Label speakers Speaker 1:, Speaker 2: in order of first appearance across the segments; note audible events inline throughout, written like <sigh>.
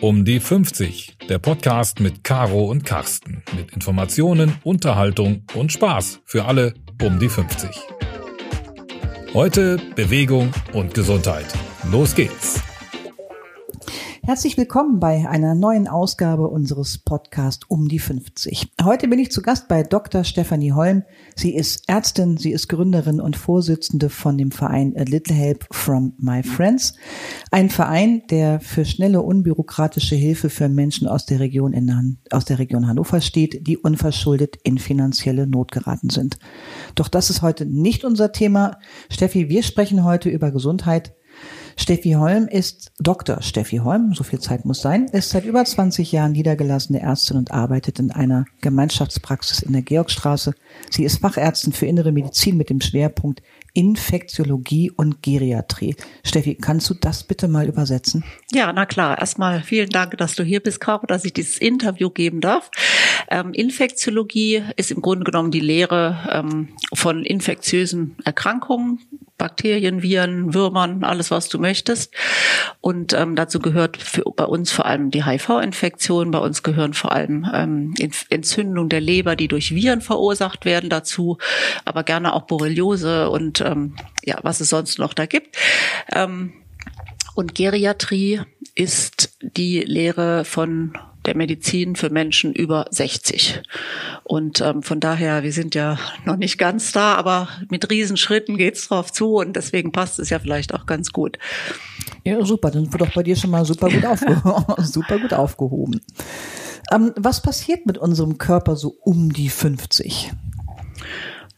Speaker 1: Um die 50, der Podcast mit Caro und Carsten. Mit Informationen, Unterhaltung und Spaß für alle um die 50. Heute Bewegung und Gesundheit. Los geht's!
Speaker 2: Herzlich willkommen bei einer neuen Ausgabe unseres Podcasts um die 50. Heute bin ich zu Gast bei Dr. Stephanie Holm. Sie ist Ärztin, sie ist Gründerin und Vorsitzende von dem Verein A Little Help from My Friends. Ein Verein, der für schnelle, unbürokratische Hilfe für Menschen aus der Region, in, aus der Region Hannover steht, die unverschuldet in finanzielle Not geraten sind. Doch das ist heute nicht unser Thema. Steffi, wir sprechen heute über Gesundheit, Steffi Holm ist Dr. Steffi Holm, so viel Zeit muss sein, ist seit über 20 Jahren niedergelassene Ärztin und arbeitet in einer Gemeinschaftspraxis in der Georgstraße. Sie ist Fachärztin für innere Medizin mit dem Schwerpunkt Infektiologie und Geriatrie. Steffi, kannst du das bitte mal übersetzen?
Speaker 3: Ja, na klar. Erstmal vielen Dank, dass du hier bist, Caro, dass ich dieses Interview geben darf. Ähm, Infektiologie ist im Grunde genommen die Lehre ähm, von infektiösen Erkrankungen, Bakterien, Viren, Würmern, alles, was du möchtest. Und ähm, dazu gehört für, bei uns vor allem die HIV-Infektion. Bei uns gehören vor allem ähm, Entzündungen der Leber, die durch Viren verursacht werden, dazu, aber gerne auch Borreliose und ähm, ja, was es sonst noch da gibt. Ähm, und Geriatrie ist die Lehre von der Medizin für Menschen über 60. Und ähm, von daher, wir sind ja noch nicht ganz da, aber mit Riesenschritten geht's drauf zu und deswegen passt es ja vielleicht auch ganz gut.
Speaker 2: Ja, super, dann wird doch bei dir schon mal super gut, aufgehoben. <laughs> <laughs> super gut aufgehoben. Ähm, was passiert mit unserem Körper so um die 50?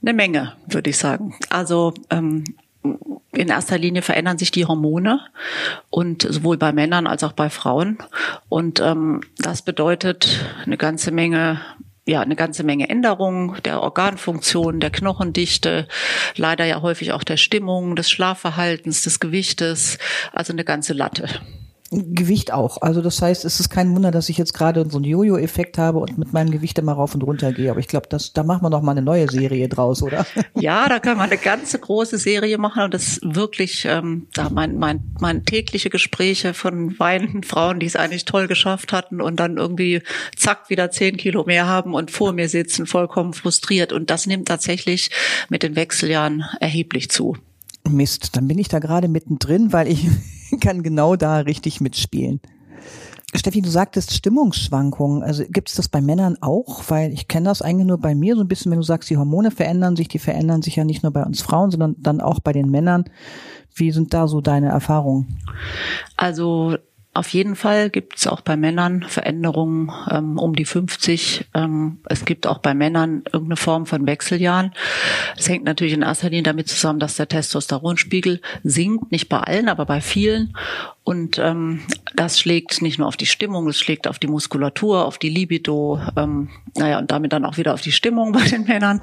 Speaker 3: Eine Menge, würde ich sagen. Also ähm, in erster Linie verändern sich die Hormone und sowohl bei Männern als auch bei Frauen. Und ähm, das bedeutet eine ganze Menge ja, eine ganze Menge Änderungen der Organfunktion, der Knochendichte, leider ja häufig auch der Stimmung, des Schlafverhaltens, des Gewichtes, also eine ganze Latte.
Speaker 2: Gewicht auch. Also das heißt, es ist kein Wunder, dass ich jetzt gerade so einen Jojo-Effekt habe und mit meinem Gewicht immer rauf und runter gehe. Aber ich glaube, das, da machen wir noch mal eine neue Serie draus, oder? <laughs>
Speaker 3: Ja, da können wir eine ganze große Serie machen und das wirklich, ähm, da mein, mein, mein tägliche Gespräche von weinenden Frauen, die es eigentlich toll geschafft hatten und dann irgendwie zack wieder zehn Kilo mehr haben und vor mir sitzen, vollkommen frustriert. Und das nimmt tatsächlich mit den Wechseljahren erheblich zu.
Speaker 2: Mist, dann bin ich da gerade mittendrin, weil ich <laughs> kann genau da richtig mitspielen. Steffi, du sagtest Stimmungsschwankungen. Also gibt es das bei Männern auch? Weil ich kenne das eigentlich nur bei mir so ein bisschen, wenn du sagst, die Hormone verändern sich, die verändern sich ja nicht nur bei uns Frauen, sondern dann auch bei den Männern. Wie sind da so deine Erfahrungen?
Speaker 3: Also auf jeden Fall gibt es auch bei Männern Veränderungen ähm, um die 50. Ähm, es gibt auch bei Männern irgendeine Form von Wechseljahren. Das hängt natürlich in erster Linie damit zusammen, dass der Testosteronspiegel sinkt, nicht bei allen, aber bei vielen. Und ähm, das schlägt nicht nur auf die Stimmung, es schlägt auf die Muskulatur, auf die Libido, ähm, naja, und damit dann auch wieder auf die Stimmung bei den Männern.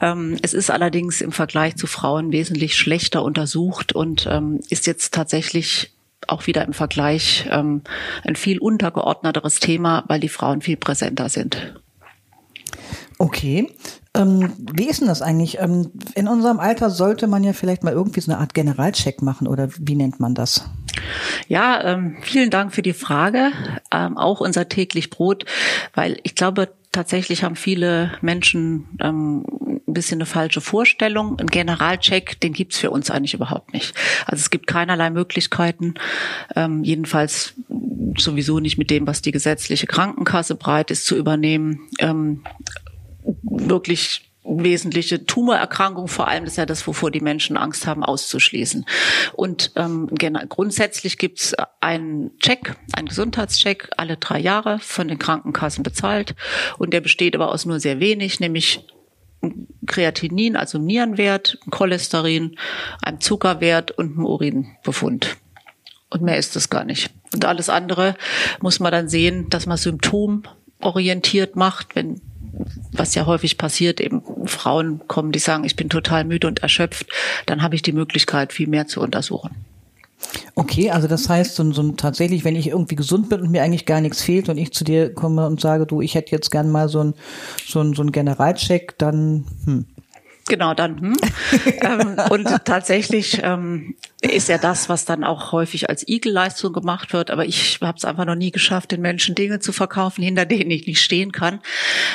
Speaker 3: Ähm, es ist allerdings im Vergleich zu Frauen wesentlich schlechter untersucht und ähm, ist jetzt tatsächlich auch wieder im Vergleich ähm, ein viel untergeordneteres Thema, weil die Frauen viel präsenter sind.
Speaker 2: Okay. Ähm, wie ist denn das eigentlich? Ähm, in unserem Alter sollte man ja vielleicht mal irgendwie so eine Art Generalcheck machen oder wie nennt man das?
Speaker 3: Ja, ähm, vielen Dank für die Frage. Ähm, auch unser täglich Brot, weil ich glaube, tatsächlich haben viele Menschen ähm, bisschen eine falsche Vorstellung. Ein Generalcheck, den gibt's für uns eigentlich überhaupt nicht. Also es gibt keinerlei Möglichkeiten, ähm, jedenfalls sowieso nicht mit dem, was die gesetzliche Krankenkasse breit ist, zu übernehmen. Ähm, wirklich wesentliche Tumorerkrankung, vor allem ist ja das, wovor die Menschen Angst haben, auszuschließen. Und ähm, grundsätzlich gibt's einen Check, einen Gesundheitscheck alle drei Jahre von den Krankenkassen bezahlt. Und der besteht aber aus nur sehr wenig, nämlich Kreatinin, also Nierenwert, Cholesterin, einem Zuckerwert und einem Urinbefund. Und mehr ist es gar nicht. Und alles andere muss man dann sehen, dass man symptomorientiert macht, wenn was ja häufig passiert, eben Frauen kommen, die sagen, ich bin total müde und erschöpft, dann habe ich die Möglichkeit, viel mehr zu untersuchen.
Speaker 2: Okay, also das heißt, so, so tatsächlich, wenn ich irgendwie gesund bin und mir eigentlich gar nichts fehlt und ich zu dir komme und sage, du, ich hätte jetzt gern mal so ein so ein, so ein Generalcheck, dann hm.
Speaker 3: Genau, dann. Hm. <laughs> ähm, und tatsächlich ähm, ist ja das, was dann auch häufig als Igelleistung gemacht wird. Aber ich habe es einfach noch nie geschafft, den Menschen Dinge zu verkaufen, hinter denen ich nicht stehen kann.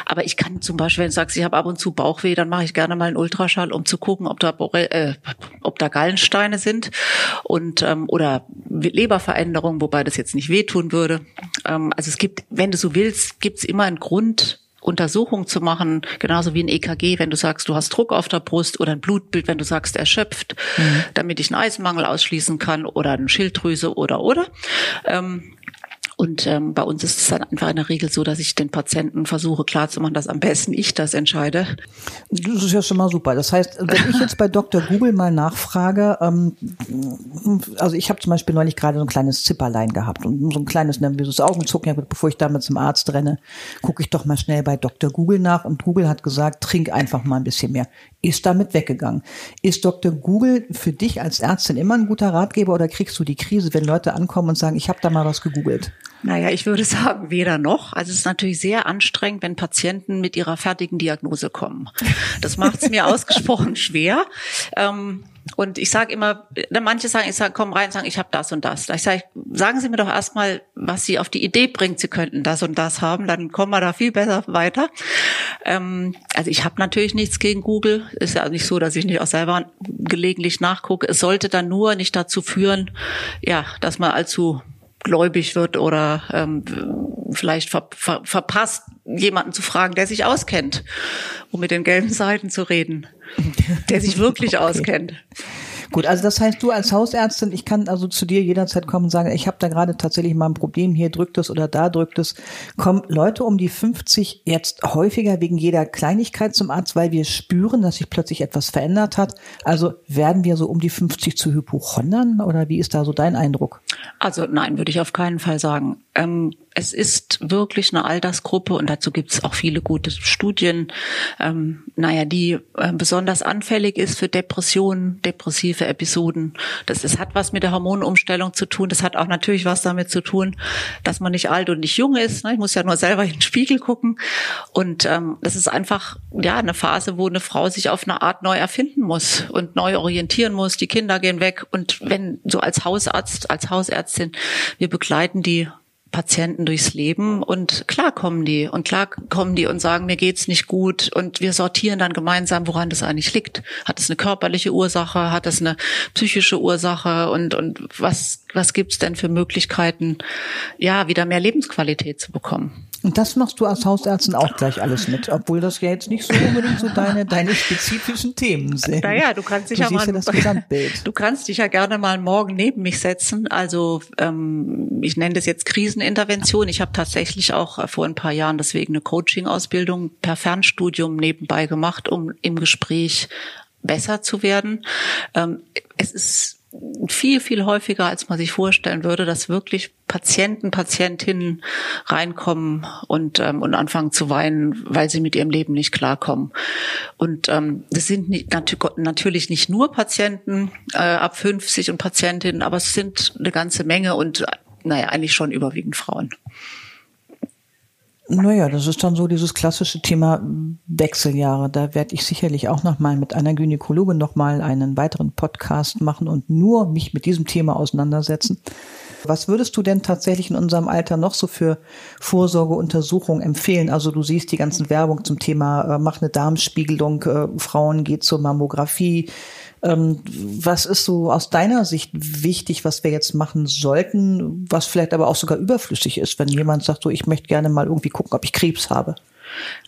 Speaker 3: Aber ich kann zum Beispiel, wenn du sagst, ich habe ab und zu Bauchweh, dann mache ich gerne mal einen Ultraschall, um zu gucken, ob da, äh, ob da Gallensteine sind und ähm, oder Leberveränderungen, wobei das jetzt nicht wehtun würde. Ähm, also es gibt, wenn du so willst, gibt es immer einen Grund, Untersuchung zu machen, genauso wie ein EKG, wenn du sagst, du hast Druck auf der Brust oder ein Blutbild, wenn du sagst, erschöpft, mhm. damit ich einen Eisenmangel ausschließen kann oder eine Schilddrüse oder oder. Ähm, und ähm, bei uns ist es dann einfach in der Regel so, dass ich den Patienten versuche klarzumachen, dass am besten ich das entscheide.
Speaker 2: Das ist ja schon mal super. Das heißt, wenn ich jetzt bei Dr. Google mal nachfrage, ähm, also ich habe zum Beispiel neulich gerade so ein kleines Zipperlein gehabt und so ein kleines nervöses Augenzucken, bevor ich damit zum Arzt renne, gucke ich doch mal schnell bei Dr. Google nach und Google hat gesagt, trink einfach mal ein bisschen mehr. Ist damit weggegangen. Ist Dr. Google für dich als Ärztin immer ein guter Ratgeber oder kriegst du die Krise, wenn Leute ankommen und sagen, ich habe da mal was gegoogelt?
Speaker 3: Naja, ich würde sagen, weder noch. Also es ist natürlich sehr anstrengend, wenn Patienten mit ihrer fertigen Diagnose kommen. Das macht es mir <laughs> ausgesprochen schwer. Ähm, und ich sage immer, ne, manche sagen, ich sage, komm rein und sagen, ich habe das und das. Ich sage, sagen Sie mir doch erstmal, was Sie auf die Idee bringt, Sie könnten das und das haben, dann kommen wir da viel besser weiter. Ähm, also ich habe natürlich nichts gegen Google. Ist ja nicht so, dass ich nicht auch selber gelegentlich nachgucke. Es sollte dann nur nicht dazu führen, ja, dass man allzu gläubig wird oder ähm, vielleicht ver ver verpasst, jemanden zu fragen, der sich auskennt, um mit den gelben Seiten zu reden, der sich wirklich <laughs> okay. auskennt.
Speaker 2: Gut, also das heißt, du als Hausärztin, ich kann also zu dir jederzeit kommen und sagen, ich habe da gerade tatsächlich mal ein Problem, hier drückt es oder da drückt es. Kommen Leute um die 50 jetzt häufiger wegen jeder Kleinigkeit zum Arzt, weil wir spüren, dass sich plötzlich etwas verändert hat? Also werden wir so um die 50 zu Hypochondern oder wie ist da so dein Eindruck?
Speaker 3: Also nein, würde ich auf keinen Fall sagen. Ähm, es ist wirklich eine Altersgruppe und dazu gibt es auch viele gute Studien, ähm, naja, die äh, besonders anfällig ist für Depressionen, depressive Episoden. Das, das hat was mit der Hormonumstellung zu tun. Das hat auch natürlich was damit zu tun, dass man nicht alt und nicht jung ist. Ne? Ich muss ja nur selber in den Spiegel gucken. Und ähm, das ist einfach ja eine Phase, wo eine Frau sich auf eine Art neu erfinden muss und neu orientieren muss. Die Kinder gehen weg. Und wenn so als Hausarzt, als Hausärztin, wir begleiten die Patienten durchs Leben und klar kommen die und klar kommen die und sagen, mir geht's nicht gut und wir sortieren dann gemeinsam, woran das eigentlich liegt. Hat es eine körperliche Ursache, hat es eine psychische Ursache und und was was gibt's denn für Möglichkeiten, ja, wieder mehr Lebensqualität zu bekommen?
Speaker 2: Und das machst du als Hausärztin auch gleich alles mit, obwohl das ja jetzt nicht so unbedingt so deine, deine spezifischen Themen sind.
Speaker 3: Naja, du kannst dich du ja mal, ja das Gesamtbild. <laughs> du kannst dich ja gerne mal morgen neben mich setzen. Also ähm, ich nenne das jetzt Krisenintervention. Ich habe tatsächlich auch vor ein paar Jahren deswegen eine Coaching-Ausbildung per Fernstudium nebenbei gemacht, um im Gespräch besser zu werden. Ähm, es ist viel, viel häufiger, als man sich vorstellen würde, dass wirklich Patienten, Patientinnen reinkommen und, ähm, und anfangen zu weinen, weil sie mit ihrem Leben nicht klarkommen. Und ähm, das sind nicht, natürlich nicht nur Patienten äh, ab 50 und Patientinnen, aber es sind eine ganze Menge und naja, eigentlich schon überwiegend Frauen.
Speaker 2: Naja, das ist dann so dieses klassische Thema Wechseljahre. Da werde ich sicherlich auch nochmal mit einer Gynäkologin nochmal einen weiteren Podcast machen und nur mich mit diesem Thema auseinandersetzen. Was würdest du denn tatsächlich in unserem Alter noch so für Vorsorgeuntersuchungen empfehlen? Also du siehst die ganzen Werbung zum Thema, äh, mach eine Darmspiegelung, äh, Frauen geht zur Mammographie, was ist so aus deiner Sicht wichtig, was wir jetzt machen sollten, was vielleicht aber auch sogar überflüssig ist, wenn jemand sagt, so ich möchte gerne mal irgendwie gucken, ob ich Krebs habe?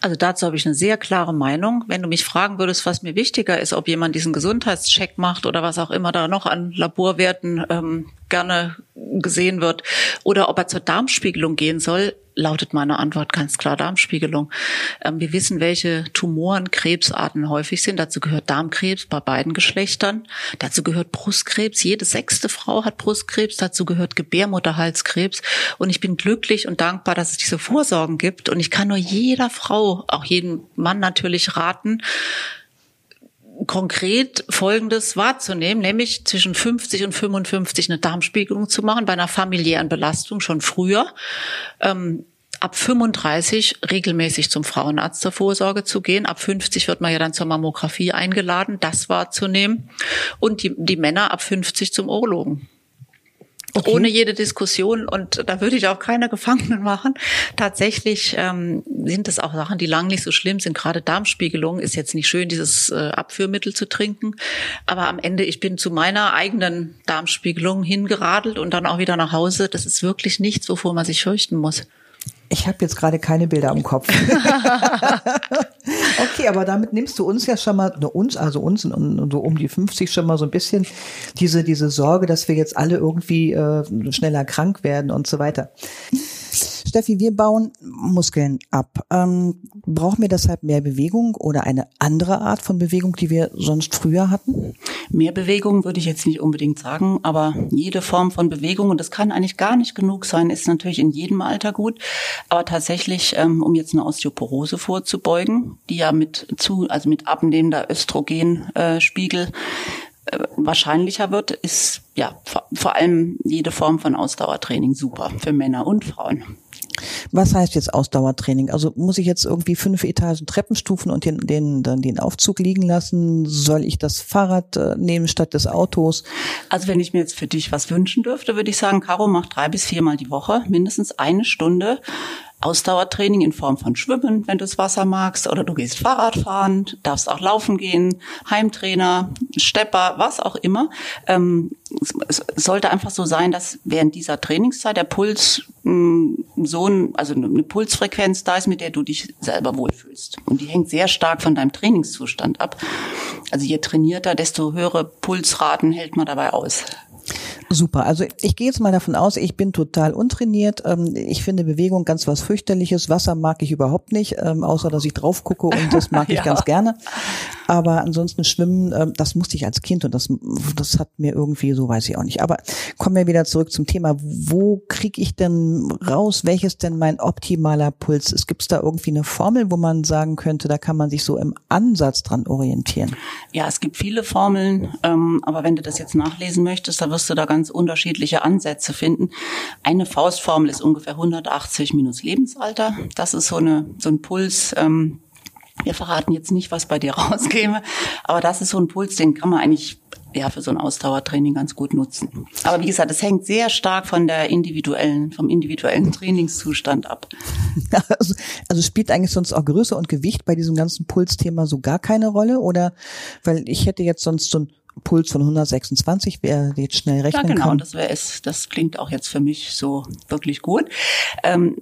Speaker 3: Also dazu habe ich eine sehr klare Meinung. Wenn du mich fragen würdest, was mir wichtiger ist, ob jemand diesen Gesundheitscheck macht oder was auch immer da noch an Laborwerten ähm, gerne gesehen wird, oder ob er zur Darmspiegelung gehen soll, lautet meine Antwort ganz klar Darmspiegelung. Ähm, wir wissen, welche Tumoren, Krebsarten häufig sind. Dazu gehört Darmkrebs bei beiden Geschlechtern. Dazu gehört Brustkrebs. Jede sechste Frau hat Brustkrebs. Dazu gehört Gebärmutterhalskrebs. Und ich bin glücklich und dankbar, dass es diese Vorsorgen gibt. Und ich kann nur jeder Frau, auch jedem Mann natürlich raten, konkret Folgendes wahrzunehmen, nämlich zwischen 50 und 55 eine Darmspiegelung zu machen bei einer familiären Belastung schon früher. Ähm,
Speaker 4: ab 35 regelmäßig zum Frauenarzt zur Vorsorge zu gehen. Ab 50 wird man ja dann zur Mammographie eingeladen, das wahrzunehmen. Und die, die Männer ab 50 zum Urologen. Okay. Ohne jede Diskussion und da würde ich auch keine Gefangenen machen. Tatsächlich ähm, sind es auch Sachen, die lang nicht so schlimm sind. Gerade Darmspiegelung ist jetzt nicht schön, dieses äh, Abführmittel zu trinken. Aber am Ende, ich bin zu meiner eigenen Darmspiegelung hingeradelt und dann auch wieder nach Hause. Das ist wirklich nichts, wovor man sich fürchten muss.
Speaker 2: Ich habe jetzt gerade keine Bilder im Kopf. <laughs> okay, aber damit nimmst du uns ja schon mal, ne, uns, also uns und, so um die 50 schon mal so ein bisschen diese, diese Sorge, dass wir jetzt alle irgendwie äh, schneller krank werden und so weiter. Steffi, wir bauen Muskeln ab. Ähm, brauchen wir deshalb mehr Bewegung oder eine andere Art von Bewegung, die wir sonst früher hatten?
Speaker 4: Mehr Bewegung würde ich jetzt nicht unbedingt sagen, aber jede Form von Bewegung, und das kann eigentlich gar nicht genug sein, ist natürlich in jedem Alter gut. Aber tatsächlich, ähm, um jetzt eine Osteoporose vorzubeugen, die ja mit zu, also mit abnehmender Östrogenspiegel äh, wahrscheinlicher wird, ist ja vor, vor allem jede Form von Ausdauertraining super für Männer und Frauen.
Speaker 2: Was heißt jetzt Ausdauertraining? Also muss ich jetzt irgendwie fünf Etagen Treppenstufen und den, den, den, den Aufzug liegen lassen? Soll ich das Fahrrad äh, nehmen statt des Autos?
Speaker 4: Also wenn ich mir jetzt für dich was wünschen dürfte, würde ich sagen, Caro macht drei bis viermal die Woche mindestens eine Stunde Ausdauertraining in Form von Schwimmen, wenn du das Wasser magst, oder du gehst Fahrrad fahren, darfst auch laufen gehen, Heimtrainer, Stepper, was auch immer. Ähm, es sollte einfach so sein, dass während dieser Trainingszeit der Puls mh, hm, so ein, also eine Pulsfrequenz da ist, mit der du dich selber wohlfühlst. Und die hängt sehr stark von deinem Trainingszustand ab. Also je trainierter, desto höhere Pulsraten hält man dabei aus.
Speaker 2: Super. Also ich gehe jetzt mal davon aus, ich bin total untrainiert. Ähm, ich finde Bewegung ganz was fürchterliches. Wasser mag ich überhaupt nicht, ähm, außer dass ich drauf gucke und das mag <laughs> ich ja. ganz gerne. Aber ansonsten Schwimmen, ähm, das musste ich als Kind und das, das hat mir irgendwie, so weiß ich auch nicht. Aber kommen wir wieder zurück zum Thema. Wo kriege ich denn raus, welches denn mein optimaler Puls ist? Gibt es da irgendwie eine Formel, wo man sagen könnte, da kann man sich so im Ansatz dran orientieren?
Speaker 4: Ja, es gibt viele Formeln, aber wenn du das jetzt nachlesen möchtest, da wirst du da ganz unterschiedliche Ansätze finden. Eine Faustformel ist ungefähr 180 minus Lebensalter. Das ist so eine so ein Puls. Ähm, wir verraten jetzt nicht, was bei dir <laughs> rauskäme, aber das ist so ein Puls, den kann man eigentlich ja für so ein Ausdauertraining ganz gut nutzen. Aber wie gesagt, es hängt sehr stark von der individuellen, vom individuellen Trainingszustand ab. <laughs>
Speaker 2: Also, also spielt eigentlich sonst auch Größe und Gewicht bei diesem ganzen Pulsthema so gar keine Rolle? Oder weil ich hätte jetzt sonst so ein Puls von 126, wer jetzt schnell rechnen
Speaker 4: ja, genau,
Speaker 2: kann.
Speaker 4: das wäre es. Das klingt auch jetzt für mich so wirklich gut. Ähm,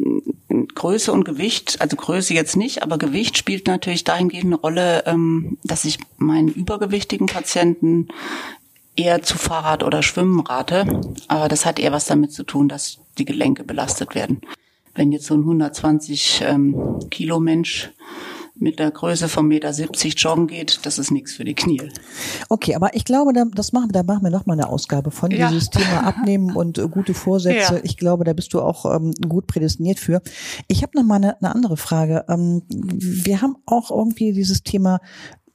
Speaker 4: Größe und Gewicht, also Größe jetzt nicht, aber Gewicht spielt natürlich dahingehend eine Rolle, ähm, dass ich meinen übergewichtigen Patienten eher zu Fahrrad oder Schwimmen rate. Aber das hat eher was damit zu tun, dass die Gelenke belastet werden. Wenn jetzt so ein 120 ähm, Kilo Mensch mit der Größe von Meter 70 joggen geht, das ist nichts für die Knie.
Speaker 2: Okay, aber ich glaube, da, das machen, da machen wir noch mal eine Ausgabe von ja. dieses Thema Abnehmen und äh, gute Vorsätze. Ja. Ich glaube, da bist du auch ähm, gut prädestiniert für. Ich habe noch mal eine, eine andere Frage. Ähm, wir haben auch irgendwie dieses Thema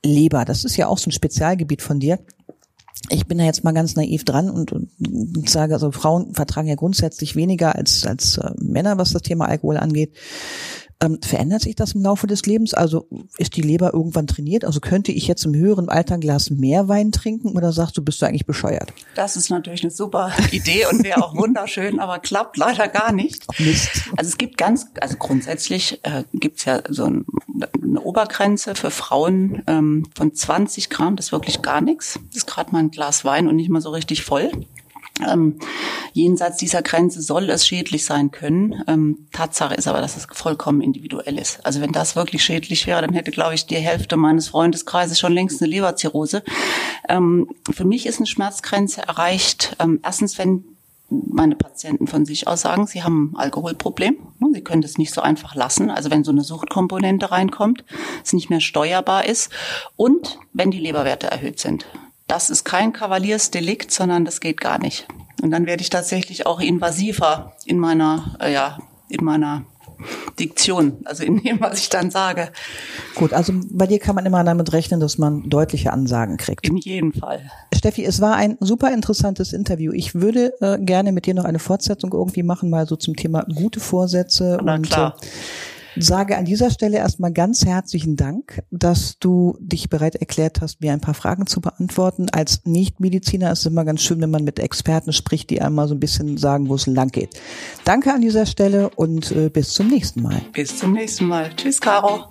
Speaker 2: Leber. Das ist ja auch so ein Spezialgebiet von dir. Ich bin da jetzt mal ganz naiv dran und, und sage, also Frauen vertragen ja grundsätzlich weniger als, als äh, Männer, was das Thema Alkohol angeht. Ähm, verändert sich das im Laufe des Lebens? Also ist die Leber irgendwann trainiert? Also könnte ich jetzt im höheren Alter ein Glas mehr Wein trinken oder sagst du, bist du eigentlich bescheuert?
Speaker 4: Das ist natürlich eine super <laughs> Idee und wäre auch wunderschön, aber klappt leider gar nicht.
Speaker 2: Mist.
Speaker 4: Also es gibt ganz, also grundsätzlich äh, gibt es ja so ein, eine Obergrenze für Frauen ähm, von 20 Gramm, das ist wirklich gar nichts. Das ist gerade mal ein Glas Wein und nicht mal so richtig voll. Ähm, jenseits dieser Grenze soll es schädlich sein können. Ähm, Tatsache ist aber, dass es vollkommen individuell ist. Also wenn das wirklich schädlich wäre, dann hätte, glaube ich, die Hälfte meines Freundeskreises schon längst eine Leberzirrhose. Ähm, für mich ist eine Schmerzgrenze erreicht. Ähm, erstens, wenn meine Patienten von sich aus sagen, sie haben ein Alkoholproblem. Sie können das nicht so einfach lassen. Also wenn so eine Suchtkomponente reinkommt, es nicht mehr steuerbar ist und wenn die Leberwerte erhöht sind das ist kein Kavaliersdelikt, sondern das geht gar nicht. Und dann werde ich tatsächlich auch invasiver in meiner, äh, ja, in meiner
Speaker 3: Diktion, also in dem, was ich dann sage.
Speaker 2: Gut, also bei dir kann man immer damit rechnen, dass man deutliche Ansagen kriegt.
Speaker 3: In jedem Fall.
Speaker 2: Steffi, es war ein super interessantes Interview. Ich würde äh, gerne mit dir noch eine Fortsetzung irgendwie machen, mal so zum Thema gute Vorsätze
Speaker 3: Na,
Speaker 2: und
Speaker 3: klar.
Speaker 2: Äh, sage an dieser Stelle erstmal ganz herzlichen Dank, dass du dich bereit erklärt hast, mir ein paar Fragen zu beantworten. Als Nichtmediziner ist es immer ganz schön, wenn man mit Experten spricht, die einmal so ein bisschen sagen, wo es lang geht. Danke an dieser Stelle und äh, bis zum nächsten Mal.
Speaker 3: Bis zum nächsten Mal. Tschüss, Caro.